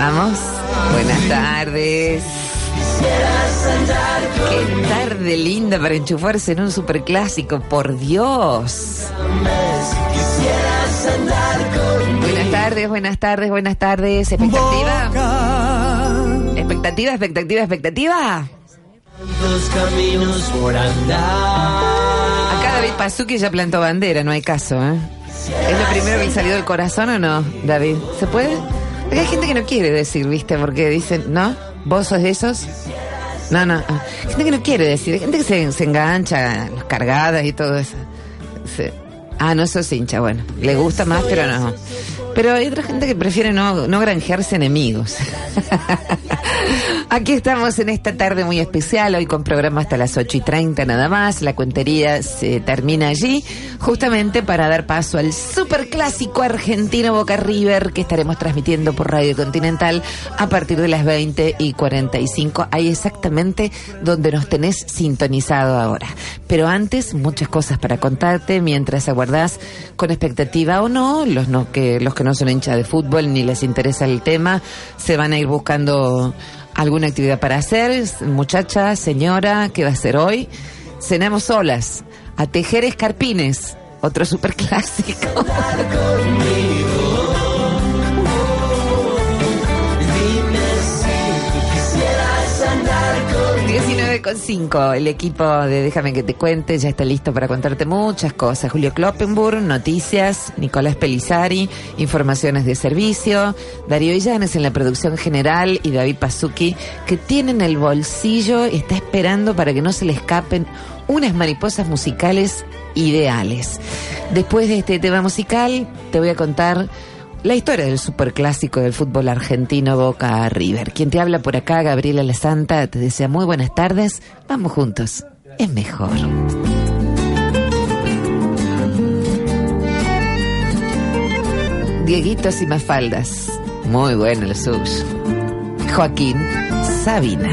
Vamos. Buenas tardes. Qué tarde linda para enchufarse en un superclásico, por Dios. Buenas tardes, buenas tardes, buenas tardes. ¿Expectativa? ¿Expectativa, expectativa, expectativa? Caminos por andar. Acá David Pazuki ya plantó bandera, no hay caso, ¿eh? ¿Es lo primero que le salió del corazón o no, David? ¿Se puede? Hay gente que no quiere decir, ¿viste? Porque dicen, ¿no? ¿Vos sos de esos? No, no. ah. Gente que no quiere decir. Gente que se, se engancha, las cargadas y todo eso. Se- Ah, no sos hincha, bueno. Le gusta más, pero no. Pero hay otra gente que prefiere no, no granjearse enemigos. Aquí estamos en esta tarde muy especial, hoy con programa hasta las 8 y 30 nada más. La cuentería se termina allí, justamente para dar paso al superclásico argentino Boca River que estaremos transmitiendo por Radio Continental a partir de las 20 y 45. Ahí exactamente donde nos tenés sintonizado ahora. Pero antes, muchas cosas para contarte mientras con expectativa o no. Los, no que, los que no son hinchas de fútbol ni les interesa el tema, se van a ir buscando alguna actividad para hacer. Muchacha, señora, ¿qué va a hacer hoy? Cenamos solas, a tejer escarpines, otro superclásico. 19 con 5, el equipo de Déjame que te cuente ya está listo para contarte muchas cosas. Julio Kloppenburg, noticias, Nicolás Pelizari, informaciones de servicio, Darío Illanes en la producción general y David Pazuki, que tienen el bolsillo y está esperando para que no se le escapen unas mariposas musicales ideales. Después de este tema musical, te voy a contar la historia del superclásico del fútbol argentino Boca River. Quien te habla por acá, Gabriela La Santa, te desea muy buenas tardes. Vamos juntos. Es mejor. Dieguitos y Mafaldas. Muy bueno el suyo. Joaquín Sabina.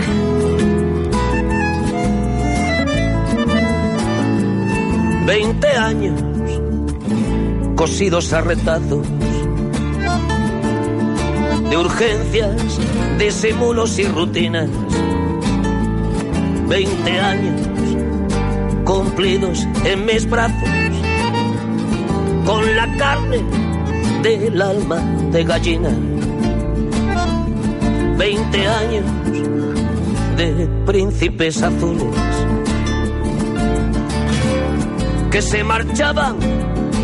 Veinte años cosidos a retazos de urgencias, disimulos y rutinas. Veinte años cumplidos en mis brazos con la carne del alma de gallina. Veinte años de príncipes azules que se marchaban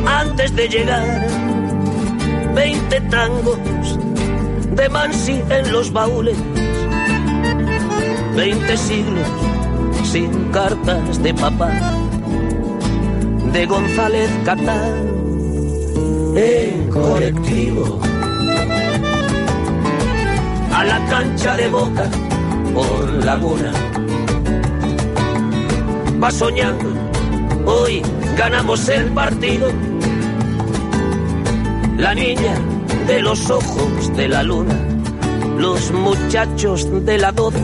antes de llegar. Veinte tangos de Mansi en los baúles. Veinte siglos sin cartas de papá. De González Catán en colectivo. A la cancha de boca por laguna. Va soñando, hoy ganamos el partido. La niña de los ojos de la luna, los muchachos de la doce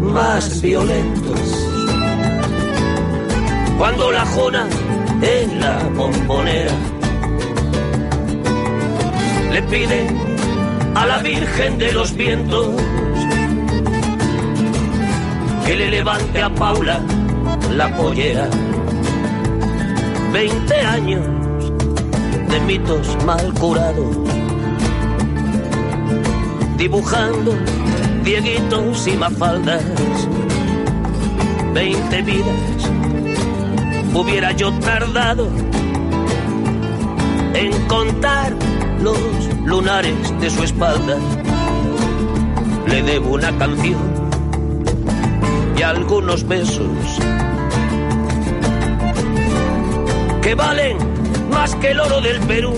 más violentos. Cuando la jona en la bombonera le pide a la Virgen de los Vientos que le levante a Paula la pollera. Veinte años de mitos mal curados dibujando dieguitos y mafaldas. Veinte vidas hubiera yo tardado en contar los lunares de su espalda. Le debo una canción y algunos besos que valen más que el oro del Perú.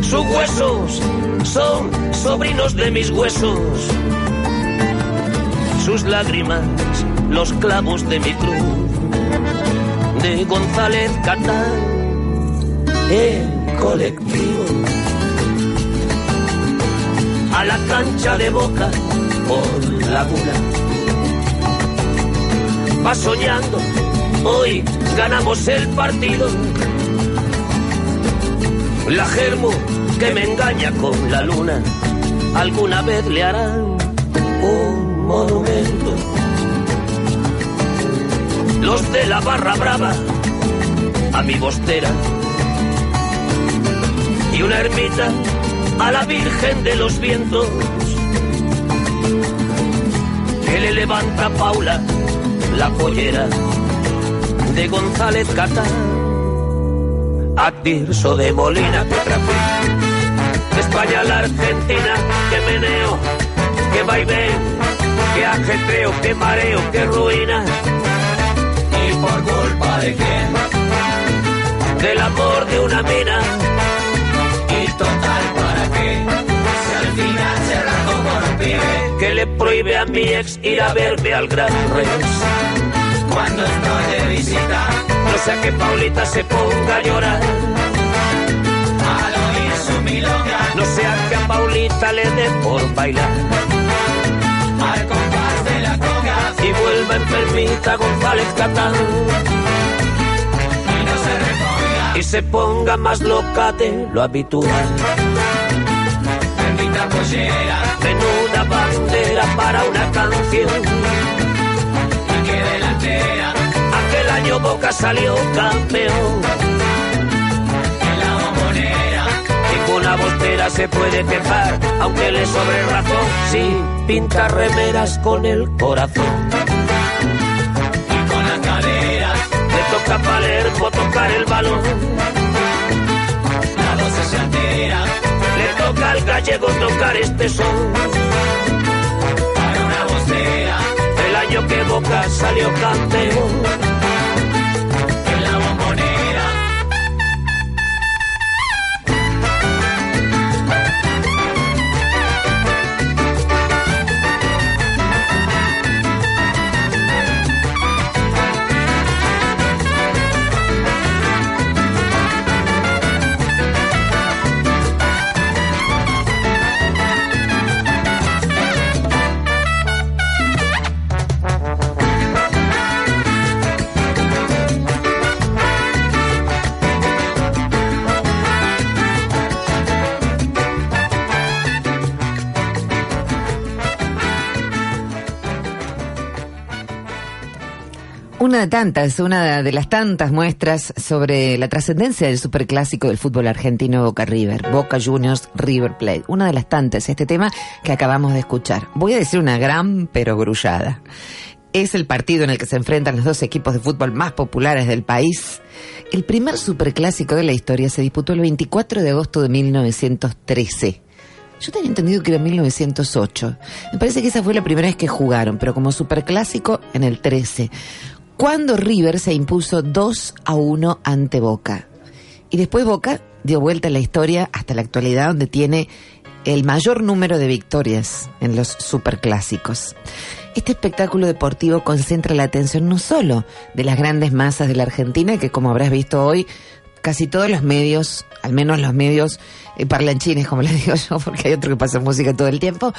Sus huesos son sobrinos de mis huesos. Sus lágrimas, los clavos de mi cruz. De González Catán, en colectivo. A la cancha de boca por laguna. Va soñando, hoy ganamos el partido. La germo que me engaña con la luna, alguna vez le harán un monumento. Los de la barra brava, a mi bostera, y una ermita a la Virgen de los Vientos, que le levanta a Paula la pollera de González Catán a Tirso de Molina que España la Argentina, que meneo, que vaivén, que ajetreo, que mareo, que ruina. ¿Y por culpa de quién? Del amor de una mina. ¿Y total para qué? Si al final se rato por un pibe. Que le prohíbe a mi ex ir a verme al Gran Rex. Cuando estoy de visita no sea que Paulita se ponga a llorar. Al oír su milonga. No sea que a Paulita le dé por bailar. Al compás de la conga. Y vuelva enfermita González Catán. Y no se reponga. Y se ponga más loca de lo habitual. Bendita pollera. Menuda bandera para una canción. Y que delantera el año Boca salió campeón. Ninguna bostera se puede quejar, aunque le sobre razón. Sí, pinta remeras con el corazón. Y con las caderas. Le toca Palermo tocar el balón. La voz se altera. Le toca al gallego tocar este son. Para una bostera. El año que Boca salió campeón. Una de tantas, una de las tantas muestras sobre la trascendencia del superclásico del fútbol argentino Boca River, Boca Juniors River Plate. Una de las tantas, este tema que acabamos de escuchar. Voy a decir una gran pero grullada. Es el partido en el que se enfrentan los dos equipos de fútbol más populares del país. El primer superclásico de la historia se disputó el 24 de agosto de 1913. Yo tenía entendido que era 1908. Me parece que esa fue la primera vez que jugaron, pero como superclásico en el 13 cuando River se impuso 2 a 1 ante Boca. Y después Boca dio vuelta a la historia hasta la actualidad donde tiene el mayor número de victorias en los superclásicos. Este espectáculo deportivo concentra la atención no solo de las grandes masas de la Argentina, que como habrás visto hoy, casi todos los medios, al menos los medios eh, parlanchines, como les digo yo, porque hay otro que pasa música todo el tiempo.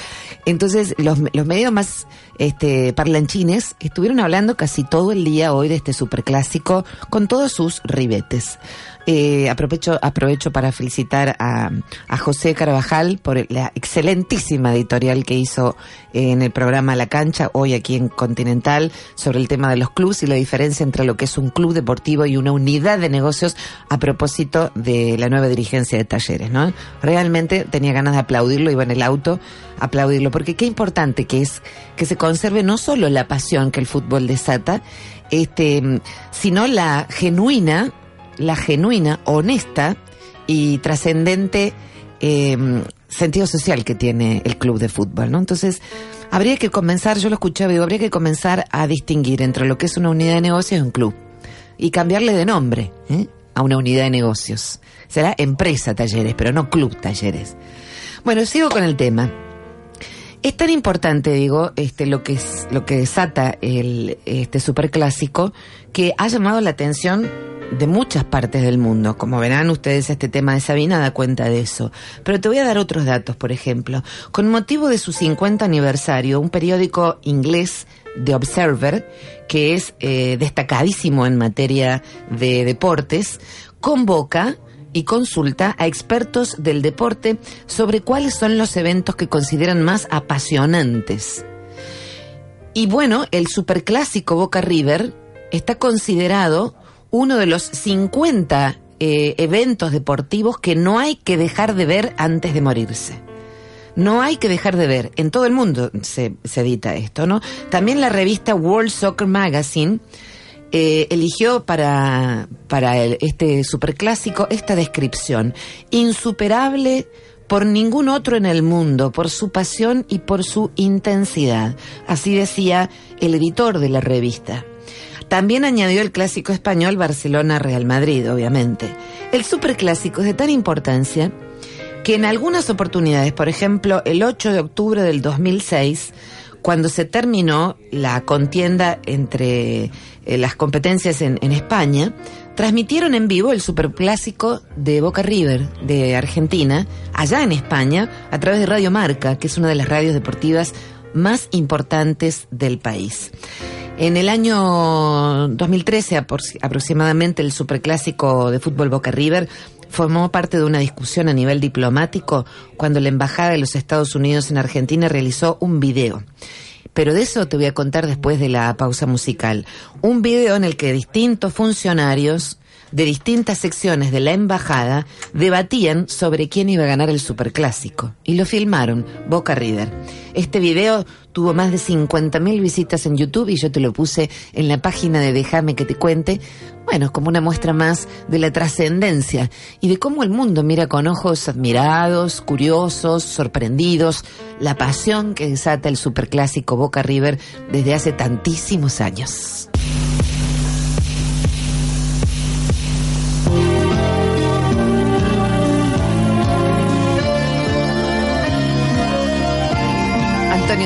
Entonces, los, los medios más este, parlanchines estuvieron hablando casi todo el día hoy de este superclásico con todos sus ribetes. Eh, aprovecho, aprovecho para felicitar a, a, José Carvajal por la excelentísima editorial que hizo en el programa La Cancha, hoy aquí en Continental, sobre el tema de los clubes y la diferencia entre lo que es un club deportivo y una unidad de negocios a propósito de la nueva dirigencia de talleres, ¿no? Realmente tenía ganas de aplaudirlo, iba en el auto aplaudirlo, porque qué importante que es que se conserve no solo la pasión que el fútbol desata, este, sino la genuina la genuina, honesta y trascendente eh, sentido social que tiene el club de fútbol, ¿no? Entonces, habría que comenzar, yo lo escuchaba, digo, habría que comenzar a distinguir entre lo que es una unidad de negocios y un club. Y cambiarle de nombre ¿eh? a una unidad de negocios. Será empresa talleres, pero no club talleres. Bueno, sigo con el tema. Es tan importante, digo, este, lo que es, lo que desata el, este superclásico, que ha llamado la atención de muchas partes del mundo. Como verán ustedes, este tema de Sabina da cuenta de eso. Pero te voy a dar otros datos, por ejemplo. Con motivo de su 50 aniversario, un periódico inglés, The Observer, que es eh, destacadísimo en materia de deportes, convoca y consulta a expertos del deporte sobre cuáles son los eventos que consideran más apasionantes. Y bueno, el superclásico Boca River está considerado uno de los 50 eh, eventos deportivos que no hay que dejar de ver antes de morirse. No hay que dejar de ver. En todo el mundo se, edita esto, ¿no? También la revista World Soccer Magazine eh, eligió para, para este superclásico esta descripción. Insuperable por ningún otro en el mundo, por su pasión y por su intensidad. Así decía el editor de la revista. También añadió el clásico español Barcelona-Real Madrid, obviamente. El superclásico es de tan importancia que en algunas oportunidades, por ejemplo, el 8 de octubre del 2006, cuando se terminó la contienda entre eh, las competencias en, en España, transmitieron en vivo el superclásico de Boca River de Argentina, allá en España, a través de Radio Marca, que es una de las radios deportivas más importantes del país. En el año 2013 apor- aproximadamente el superclásico de fútbol Boca River formó parte de una discusión a nivel diplomático cuando la Embajada de los Estados Unidos en Argentina realizó un video. Pero de eso te voy a contar después de la pausa musical. Un video en el que distintos funcionarios de distintas secciones de la embajada debatían sobre quién iba a ganar el superclásico. Y lo filmaron, Boca River. Este video tuvo más de 50.000 visitas en YouTube y yo te lo puse en la página de Déjame que te cuente. Bueno, como una muestra más de la trascendencia y de cómo el mundo mira con ojos admirados, curiosos, sorprendidos, la pasión que desata el superclásico Boca River desde hace tantísimos años.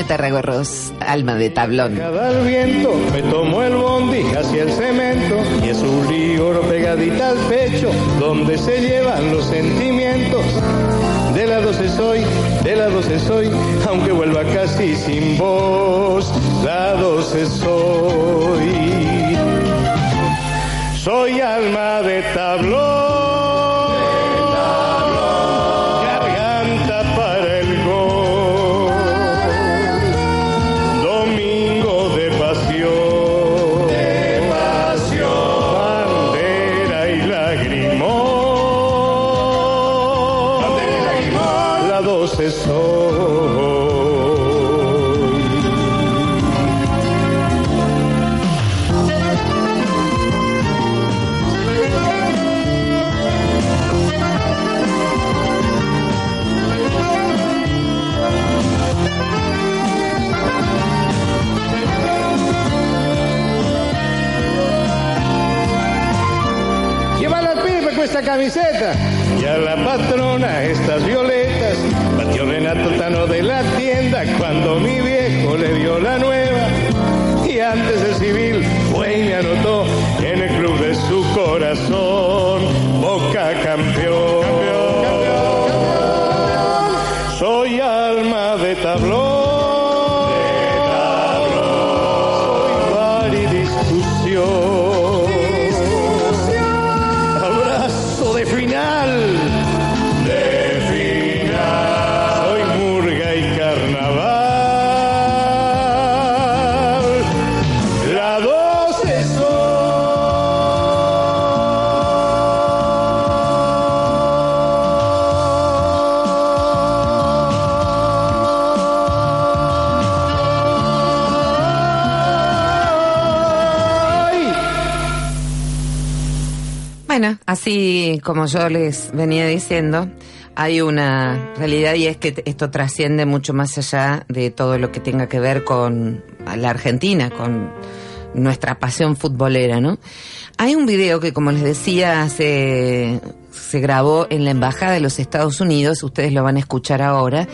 Tarragorros, alma de tablón. Cada viento me tomó el bondi hacia el cemento y es un lío pegadita al pecho donde se llevan los sentimientos. De la 12 soy, de la 12 soy, aunque vuelva casi sin voz, la 12 soy. Soy alma de tablón, como yo les venía diciendo, hay una realidad y es que esto trasciende mucho más allá de todo lo que tenga que ver con la Argentina, con nuestra pasión futbolera, ¿no? Hay un video que, como les decía, se, se grabó en la Embajada de los Estados Unidos, ustedes lo van a escuchar ahora,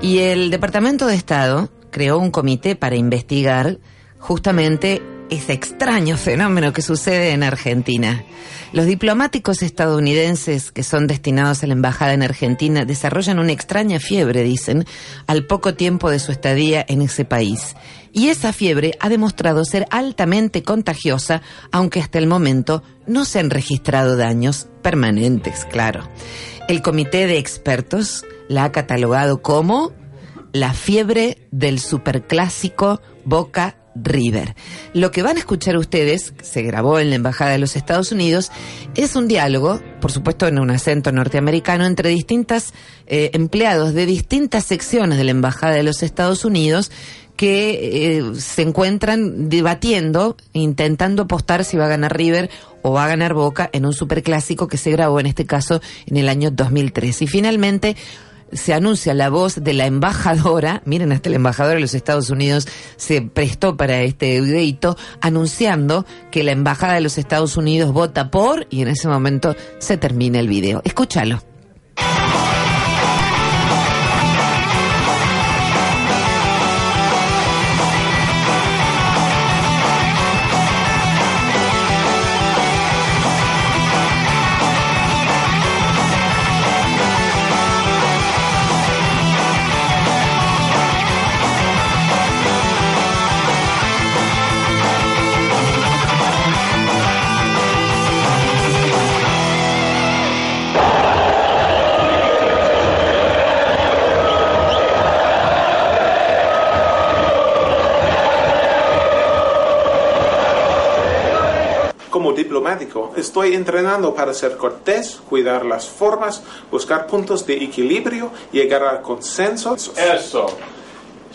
y el Departamento de Estado creó un comité para investigar justamente ese extraño fenómeno que sucede en Argentina. Los diplomáticos estadounidenses que son destinados a la embajada en Argentina desarrollan una extraña fiebre, dicen, al poco tiempo de su estadía en ese país. Y esa fiebre ha demostrado ser altamente contagiosa, aunque hasta el momento no se han registrado daños permanentes, claro. El comité de expertos la ha catalogado como la fiebre del superclásico Boca River. Lo que van a escuchar ustedes, se grabó en la Embajada de los Estados Unidos, es un diálogo, por supuesto en un acento norteamericano, entre distintas eh, empleados de distintas secciones de la Embajada de los Estados Unidos que eh, se encuentran debatiendo, intentando apostar si va a ganar River o va a ganar Boca en un superclásico que se grabó en este caso en el año 2003. Y finalmente se anuncia la voz de la embajadora, miren, hasta el embajador de los Estados Unidos se prestó para este videito, anunciando que la embajada de los Estados Unidos vota por, y en ese momento se termina el video. Escúchalo. Estoy entrenando para ser cortés, cuidar las formas, buscar puntos de equilibrio, llegar al consenso. Eso.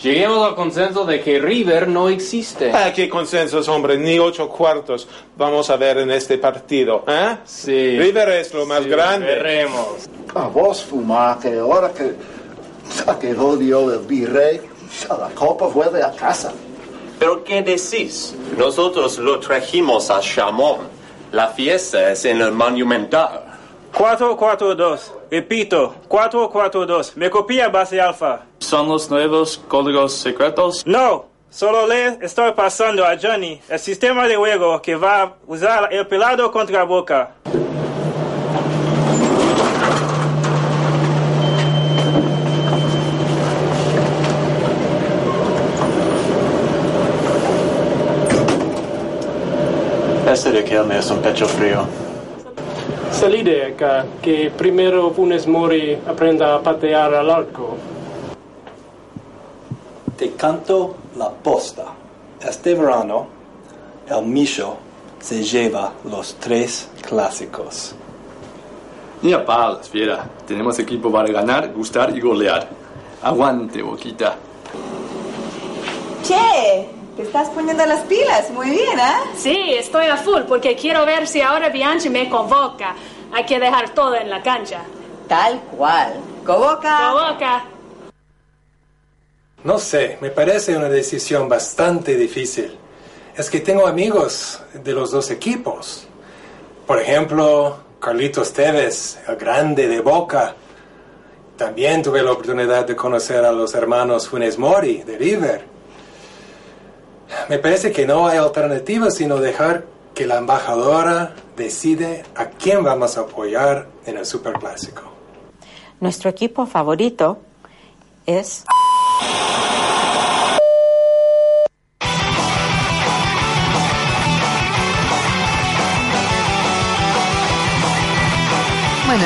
Lleguemos al consenso de que River no existe. Ah, qué consensos, hombre, ni ocho cuartos vamos a ver en este partido, ¿eh? Sí. River es lo más Sí, grande. Veremos. A vos fumate, ahora que, a que odio el virrey, a la copa vuelve a casa. ¿Pero qué decís? Nosotros lo trajimos a Chamón. La fiesta es en el Monumental. 442. Repito, 442. Me copia base alfa. ¿Son los nuevos códigos secretos? No, solo le estoy pasando a Johnny el sistema de juego que va a usar el pelado contra Boca. Ese de que me es un pecho frío. Salide acá, que primero Funes Mori aprenda a patear al arco. Te canto la posta. Este verano, el Micho se lleva los tres clásicos. Ni a palas, fiera. Tenemos equipo para ganar, gustar y golear. Aguante, boquita. Che, te estás poniendo las pilas, muy bien, ¿ah? Sí, estoy a full porque quiero ver si ahora Bianchi me convoca. Hay que dejar todo en la cancha. Tal cual. Convoca. Convoca. No sé, me parece una decisión bastante difícil. Es que tengo amigos de los dos equipos. Por ejemplo, Carlitos Tevez, el grande de Boca. También tuve la oportunidad de conocer a los hermanos Funes Mori de River. Me parece que no hay alternativa sino dejar que la embajadora decide a quién vamos a apoyar en el Superclásico. Nuestro equipo favorito es...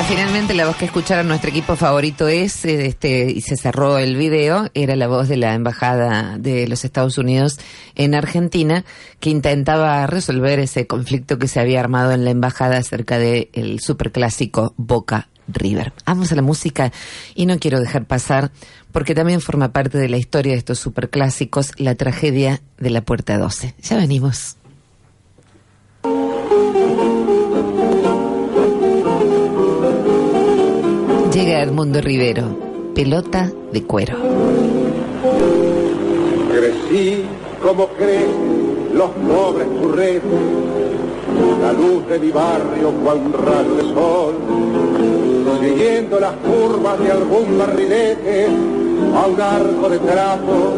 Finalmente la voz que escucharon nuestro equipo favorito es, eh, este, y se cerró el video, era la voz de la Embajada de los Estados Unidos en Argentina, que intentaba resolver ese conflicto que se había armado en la Embajada acerca del superclásico Boca River. Vamos a la música y no quiero dejar pasar, porque también forma parte de la historia de estos superclásicos, la tragedia de la Puerta 12. Ya venimos. Edmundo Rivero, pelota de cuero. Crecí como crecen los pobres churreros, la luz de mi barrio cual un rayo de sol, siguiendo las curvas de algún barrilete, a un arco de trapo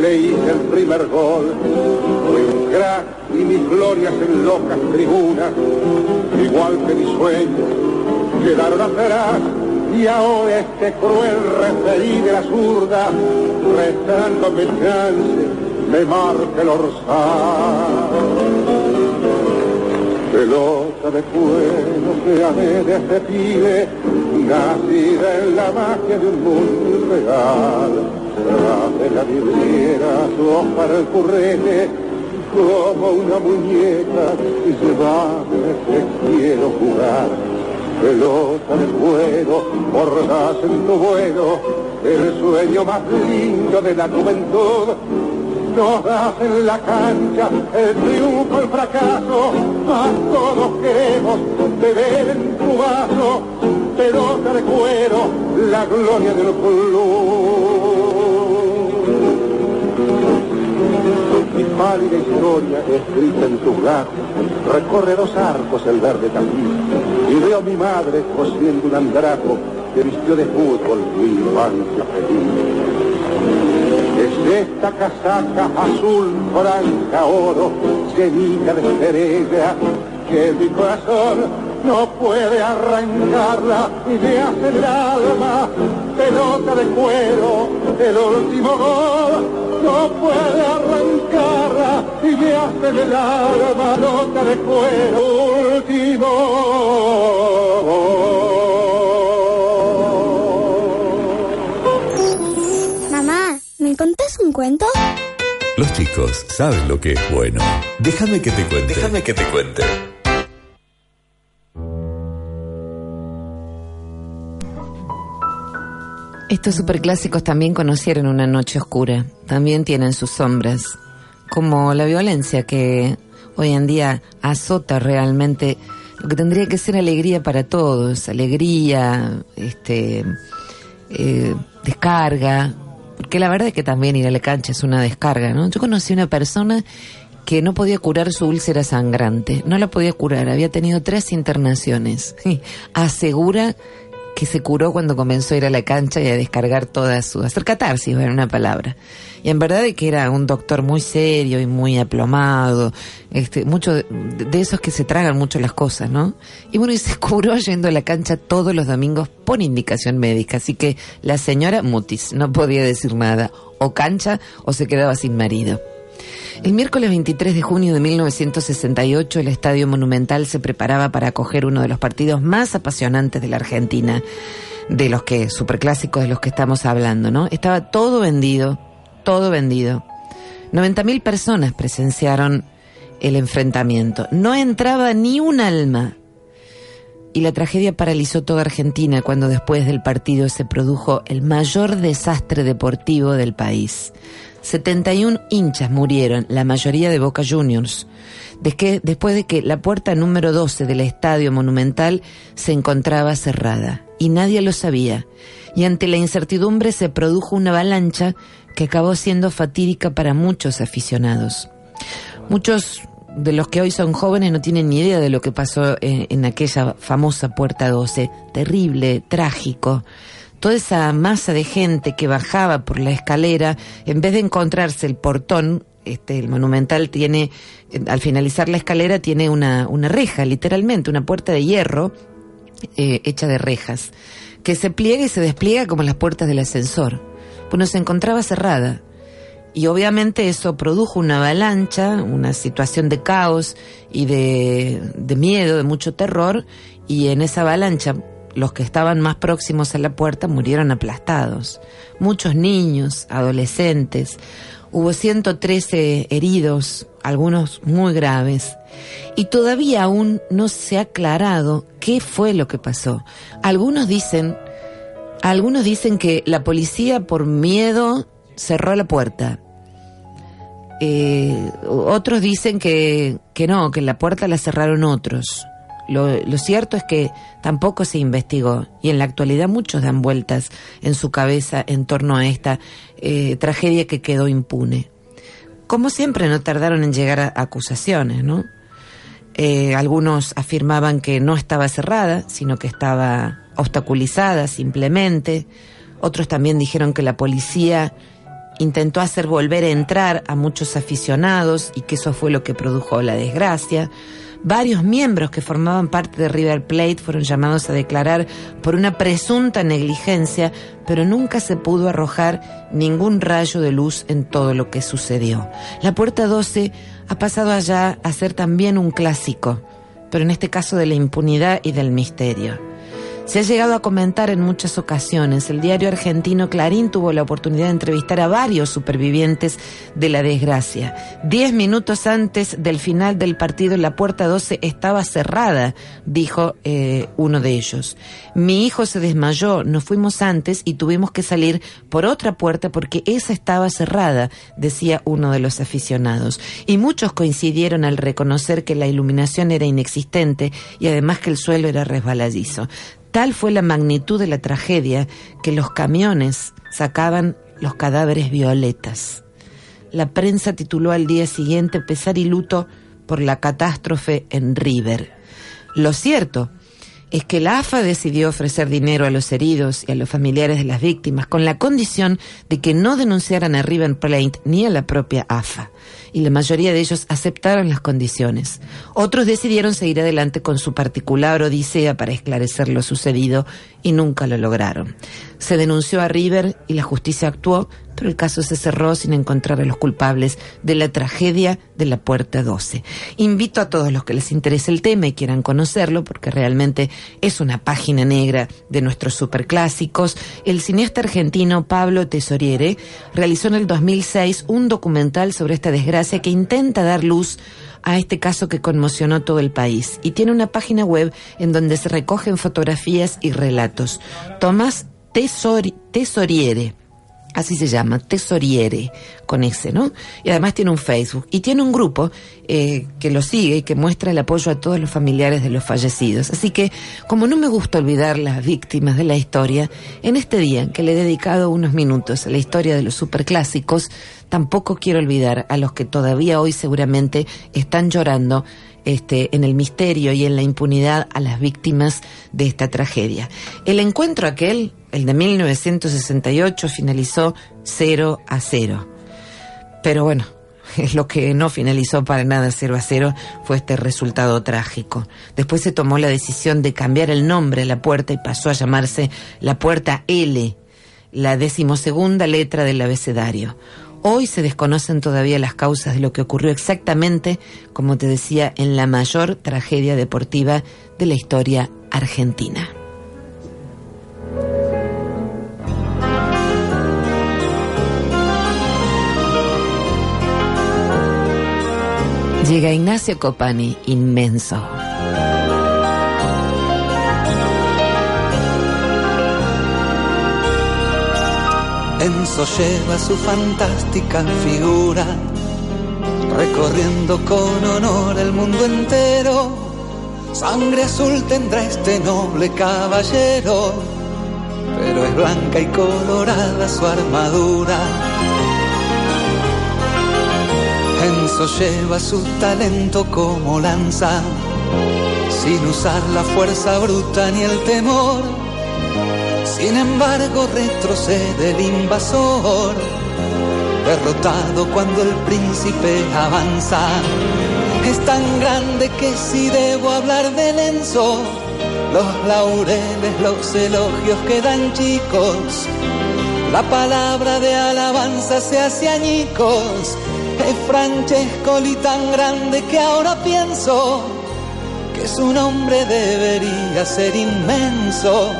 le hice el primer gol. Fui un crack y mis glorias en locas tribunas, igual que mis sueños, quedaron atrás. Y ahora este cruel referí de la zurda, restándome chance, me marca el orzal. Pelota de cuero que amé desde pibe, nacida en la magia de un mundo real. Tras de la vidriera, sos para el currete, como una muñeca, y llevame que quiero jugar. Pelota de cuero, bordás en tu vuelo, el sueño más lindo de la juventud, nos das en la cancha el triunfo, el fracaso, a todos queremos beber en tu vaso, pelota de cuero, la gloria del club. Mi pálida historia escrita en tus brazos, recorre los arcos el verde y veo a mi madre cosiendo un andrajo que vistió de fútbol mi infancia feliz. Es esta casaca azul, franja, oro, llenita de estrella, que mi corazón no puede arrancarla y me hace el alma pelota de cuero, el último gol, no puede arrancarla y me hace el alma pelota de cuero, último Mamá, ¿me contás un cuento? Los chicos saben lo que es bueno. Déjame que te cuente. Déjame que te cuente. Estos superclásicos también conocieron una noche oscura, también tienen sus sombras, como la violencia que hoy en día azota realmente lo que tendría que ser alegría para todos, alegría, este, eh, descarga, porque la verdad es que también ir a la cancha es una descarga, ¿no? Yo conocí una persona que no podía curar su úlcera sangrante, no la podía curar, había tenido tres internaciones. Asegura que se curó cuando comenzó a ir a la cancha y a descargar toda su, hacer catarsis, en una palabra. Y en verdad de que era un doctor muy serio y muy aplomado, este, mucho de, de esos que se tragan mucho las cosas, ¿no? Y bueno, y se curó yendo a la cancha todos los domingos por indicación médica, así que la señora mutis no podía decir nada, o cancha o se quedaba sin marido. El miércoles 23 de junio de 1968 el Estadio Monumental se preparaba para acoger uno de los partidos más apasionantes de la Argentina, de los que, superclásicos de los que estamos hablando, ¿no? Estaba todo vendido, todo vendido. 90.000 personas presenciaron el enfrentamiento. No entraba ni un alma. Y la tragedia paralizó toda Argentina cuando después del partido se produjo el mayor desastre deportivo del país. 71 hinchas murieron, la mayoría de Boca Juniors, después de que la puerta número 12 del Estadio Monumental se encontraba cerrada. Y nadie lo sabía. Y ante la incertidumbre se produjo una avalancha que acabó siendo fatídica para muchos aficionados. Muchos de los que hoy son jóvenes no tienen ni idea de lo que pasó en, en aquella famosa puerta 12. Terrible, trágico toda esa masa de gente que bajaba por la escalera, en vez de encontrarse el portón, este, el monumental tiene, eh, al finalizar la escalera tiene una, una reja, literalmente, una puerta de hierro eh, hecha de rejas, que se pliega y se despliega como las puertas del ascensor. Bueno, se encontraba cerrada. Y obviamente eso produjo una avalancha, una situación de caos y de, de miedo, de mucho terror, y en esa avalancha los que estaban más próximos a la puerta murieron aplastados. Muchos niños, adolescentes. Hubo 113 heridos, algunos muy graves. Y todavía aún no se ha aclarado qué fue lo que pasó. Algunos dicen, algunos dicen que la policía por miedo cerró la puerta. Eh, otros dicen que, que no, que la puerta la cerraron otros. Lo, cierto es que tampoco se investigó y en la actualidad muchos dan vueltas en su cabeza en torno a esta eh, tragedia que quedó impune. Como siempre, no tardaron en llegar a acusaciones, ¿no? Eh, algunos afirmaban que no estaba cerrada, sino que estaba obstaculizada simplemente. Otros también dijeron que la policía intentó hacer volver a entrar a muchos aficionados y que eso fue lo que produjo la desgracia. Varios miembros que formaban parte de River Plate fueron llamados a declarar por una presunta negligencia, pero nunca se pudo arrojar ningún rayo de luz en todo lo que sucedió. La Puerta 12 ha pasado allá a ser también un clásico, pero en este caso de la impunidad y del misterio. Se ha llegado a comentar en muchas ocasiones. El diario argentino Clarín tuvo la oportunidad de entrevistar a varios supervivientes de la desgracia. Diez minutos antes del final del partido, la puerta 12 estaba cerrada, dijo eh, uno de ellos. Mi hijo se desmayó, nos fuimos antes y tuvimos que salir por otra puerta porque esa estaba cerrada, decía uno de los aficionados. Y muchos coincidieron al reconocer que la iluminación era inexistente y además que el suelo era resbaladizo. Tal fue la magnitud de la tragedia que los camiones sacaban los cadáveres violetas. La prensa tituló al día siguiente Pesar y luto por la catástrofe en River. Lo cierto es que la AFA decidió ofrecer dinero a los heridos y a los familiares de las víctimas con la condición de que no denunciaran a River Plate ni a la propia AFA y la mayoría de ellos aceptaron las condiciones. Otros decidieron seguir adelante con su particular odisea para esclarecer lo sucedido y nunca lo lograron. Se denunció a River y la justicia actuó, pero el caso se cerró sin encontrar a los culpables de la tragedia de la Puerta 12. Invito a todos los que les interese el tema y quieran conocerlo, porque realmente es una página negra de nuestros superclásicos. El cineasta argentino Pablo Tesoriere realizó en el 2006 un documental sobre esta desgracia que intenta dar luz a este caso que conmocionó todo el país y tiene una página web en donde se recogen fotografías y relatos. Tomás Tesoriere así se llama, Tesoriere, con ese, ¿no? Y además tiene un Facebook y tiene un grupo eh, que lo sigue y que muestra el apoyo a todos los familiares de los fallecidos. Así que, como no me gusta olvidar las víctimas de la historia, en este día que le he dedicado unos minutos a la historia de los superclásicos, tampoco quiero olvidar a los que todavía hoy seguramente están llorando este, en el misterio y en la impunidad a las víctimas de esta tragedia. El encuentro aquel, el de 1968, finalizó 0 a 0. Pero bueno, lo que no finalizó para nada 0 a 0 fue este resultado trágico. Después se tomó la decisión de cambiar el nombre de la puerta y pasó a llamarse la puerta L, la decimosegunda letra del abecedario. Hoy se desconocen todavía las causas de lo que ocurrió exactamente, como te decía, en la mayor tragedia deportiva de la historia argentina. Llega Ignacio Copani, inmenso. Enzo lleva su fantástica figura, recorriendo con honor el mundo entero. Sangre azul tendrá este noble caballero, pero es blanca y colorada su armadura. Enzo lleva su talento como lanza, sin usar la fuerza bruta ni el temor sin embargo retrocede el invasor, derrotado cuando el príncipe avanza. Es tan grande que si debo hablar de Lenzo, los laureles, los elogios quedan chicos. La palabra de alabanza se hace añicos. Es Francescoli tan grande que ahora pienso que su nombre debería ser inmenso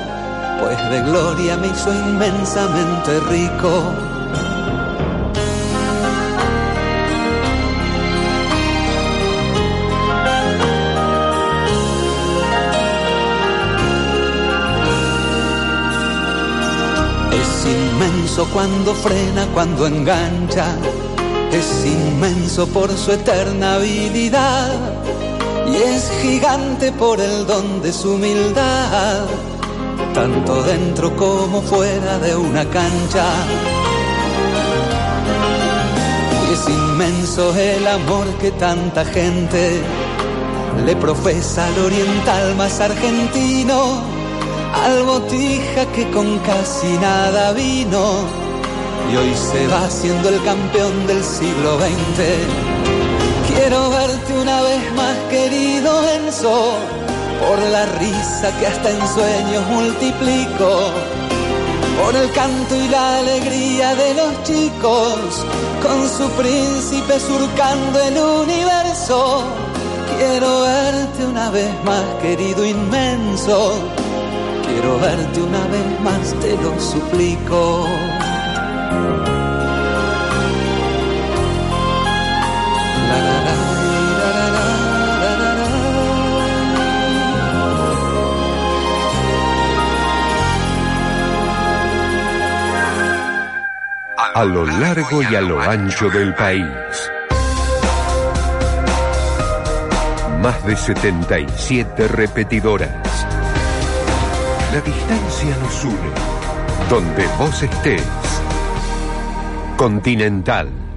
pues de gloria me hizo inmensamente rico. Es inmenso cuando frena, cuando engancha, es inmenso por su eterna habilidad y es gigante por el don de su humildad tanto dentro como fuera de una cancha. Y es inmenso el amor que tanta gente le profesa al oriental más argentino, al botija que con casi nada vino, y hoy se va haciendo el campeón del siglo XX. Quiero verte una vez más, querido Enzo, por la risa que hasta en sueños multiplico, por el canto y la alegría de los chicos, con su príncipe surcando el universo. Quiero verte una vez más, querido inmenso. Quiero verte una vez más, te lo suplico. A lo largo y a lo ancho del país. Más de 77 repetidoras. La distancia nos une. Donde vos estés. Continental